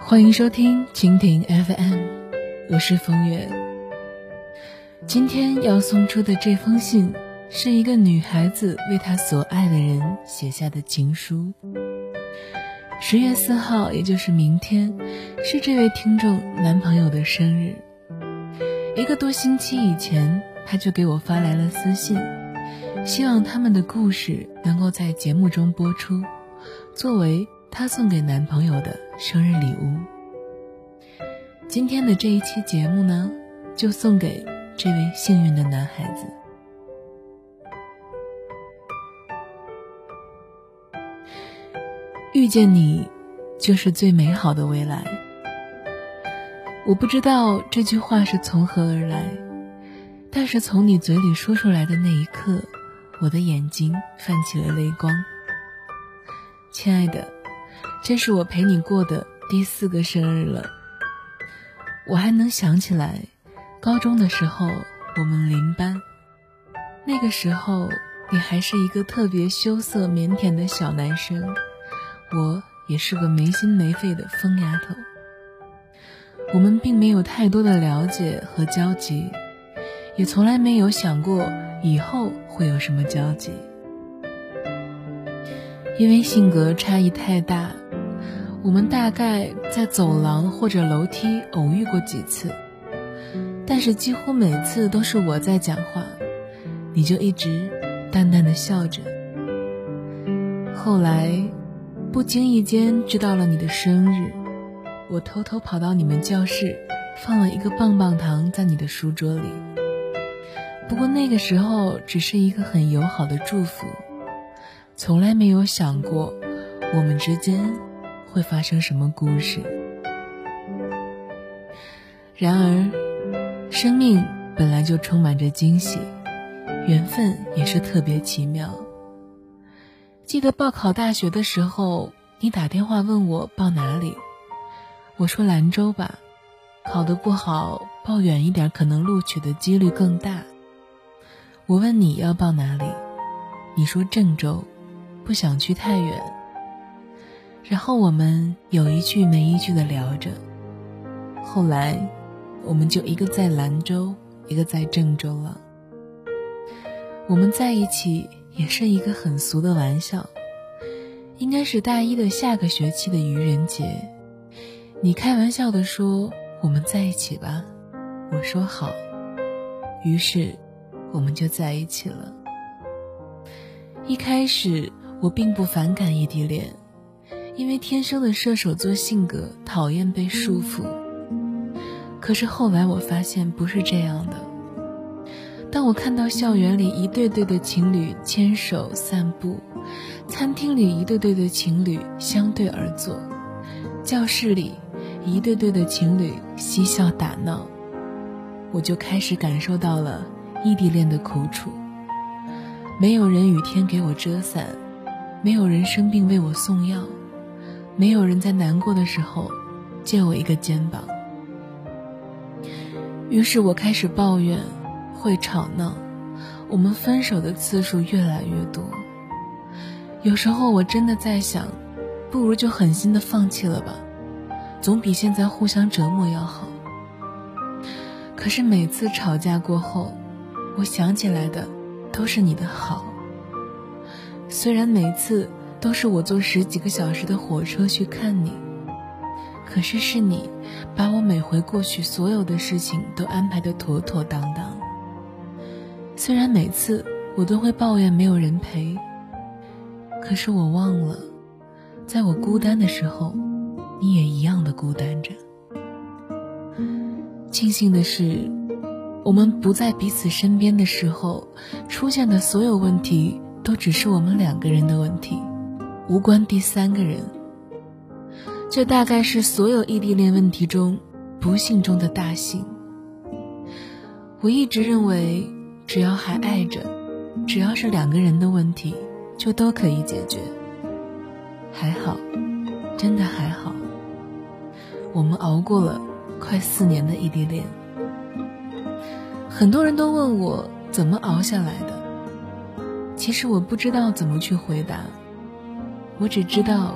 欢迎收听蜻蜓 FM，我是风月。今天要送出的这封信，是一个女孩子为她所爱的人写下的情书。十月四号，也就是明天，是这位听众男朋友的生日。一个多星期以前，他就给我发来了私信，希望他们的故事能够在节目中播出，作为他送给男朋友的生日礼物。今天的这一期节目呢，就送给这位幸运的男孩子。遇见你，就是最美好的未来。我不知道这句话是从何而来，但是从你嘴里说出来的那一刻，我的眼睛泛起了泪光。亲爱的，这是我陪你过的第四个生日了。我还能想起来，高中的时候我们邻班，那个时候你还是一个特别羞涩腼腆的小男生，我也是个没心没肺的疯丫头。我们并没有太多的了解和交集，也从来没有想过以后会有什么交集。因为性格差异太大，我们大概在走廊或者楼梯偶遇过几次，但是几乎每次都是我在讲话，你就一直淡淡的笑着。后来，不经意间知道了你的生日。我偷偷跑到你们教室，放了一个棒棒糖在你的书桌里。不过那个时候只是一个很友好的祝福，从来没有想过我们之间会发生什么故事。然而，生命本来就充满着惊喜，缘分也是特别奇妙。记得报考大学的时候，你打电话问我报哪里。我说兰州吧，考得不好，报远一点可能录取的几率更大。我问你要报哪里，你说郑州，不想去太远。然后我们有一句没一句的聊着，后来我们就一个在兰州，一个在郑州了。我们在一起也是一个很俗的玩笑，应该是大一的下个学期的愚人节。你开玩笑的说：“我们在一起吧。”我说好。于是，我们就在一起了。一开始，我并不反感异地恋，因为天生的射手座性格讨厌被束缚。可是后来我发现不是这样的。当我看到校园里一对对的情侣牵手散步，餐厅里一对对的情侣相对而坐，教室里……一对对的情侣嬉笑打闹，我就开始感受到了异地恋的苦楚。没有人雨天给我遮伞，没有人生病为我送药，没有人在难过的时候借我一个肩膀。于是我开始抱怨，会吵闹，我们分手的次数越来越多。有时候我真的在想，不如就狠心的放弃了吧。总比现在互相折磨要好。可是每次吵架过后，我想起来的都是你的好。虽然每次都是我坐十几个小时的火车去看你，可是是你把我每回过去所有的事情都安排的妥妥当当。虽然每次我都会抱怨没有人陪，可是我忘了，在我孤单的时候。你也一样的孤单着。庆幸的是，我们不在彼此身边的时候，出现的所有问题都只是我们两个人的问题，无关第三个人。这大概是所有异地恋问题中不幸中的大幸。我一直认为，只要还爱着，只要是两个人的问题，就都可以解决。还好，真的还好。我们熬过了快四年的异地恋，很多人都问我怎么熬下来的。其实我不知道怎么去回答，我只知道，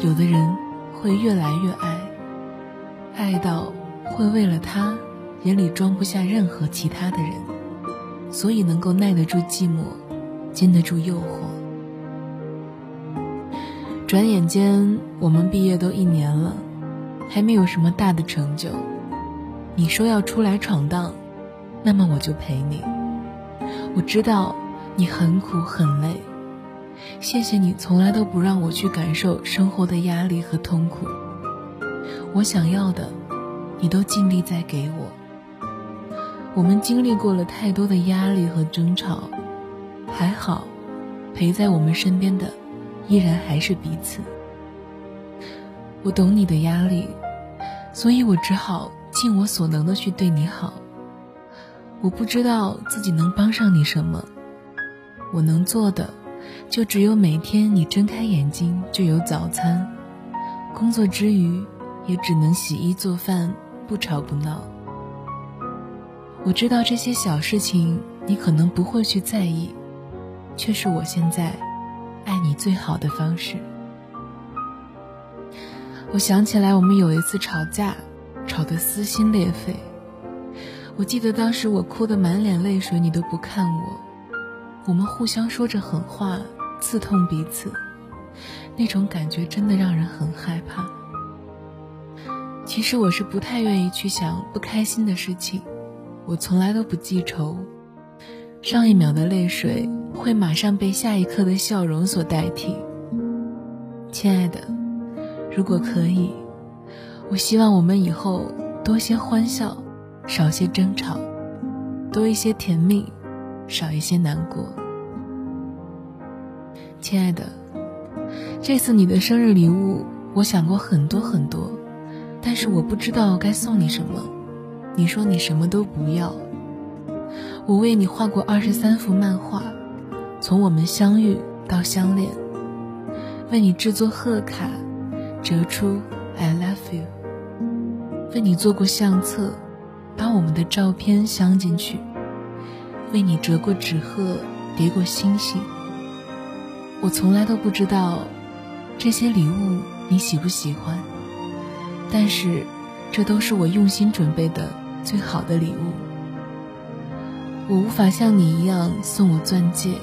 有的人会越来越爱，爱到会为了他，眼里装不下任何其他的人，所以能够耐得住寂寞，经得住诱惑。转眼间，我们毕业都一年了，还没有什么大的成就。你说要出来闯荡，那么我就陪你。我知道你很苦很累，谢谢你从来都不让我去感受生活的压力和痛苦。我想要的，你都尽力在给我。我们经历过了太多的压力和争吵，还好，陪在我们身边的。依然还是彼此。我懂你的压力，所以我只好尽我所能的去对你好。我不知道自己能帮上你什么，我能做的就只有每天你睁开眼睛就有早餐，工作之余也只能洗衣做饭，不吵不闹。我知道这些小事情你可能不会去在意，却是我现在。爱你最好的方式。我想起来，我们有一次吵架，吵得撕心裂肺。我记得当时我哭得满脸泪水，你都不看我。我们互相说着狠话，刺痛彼此，那种感觉真的让人很害怕。其实我是不太愿意去想不开心的事情，我从来都不记仇。上一秒的泪水会马上被下一刻的笑容所代替。亲爱的，如果可以，我希望我们以后多些欢笑，少些争吵，多一些甜蜜，少一些难过。亲爱的，这次你的生日礼物，我想过很多很多，但是我不知道该送你什么。你说你什么都不要。我为你画过二十三幅漫画，从我们相遇到相恋；为你制作贺卡，折出 “I love you”；为你做过相册，把我们的照片镶进去；为你折过纸鹤，叠过星星。我从来都不知道这些礼物你喜不喜欢，但是这都是我用心准备的最好的礼物。我无法像你一样送我钻戒，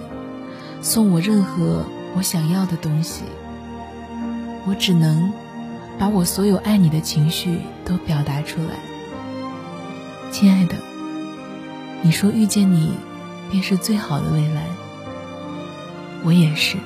送我任何我想要的东西。我只能把我所有爱你的情绪都表达出来。亲爱的，你说遇见你便是最好的未来，我也是。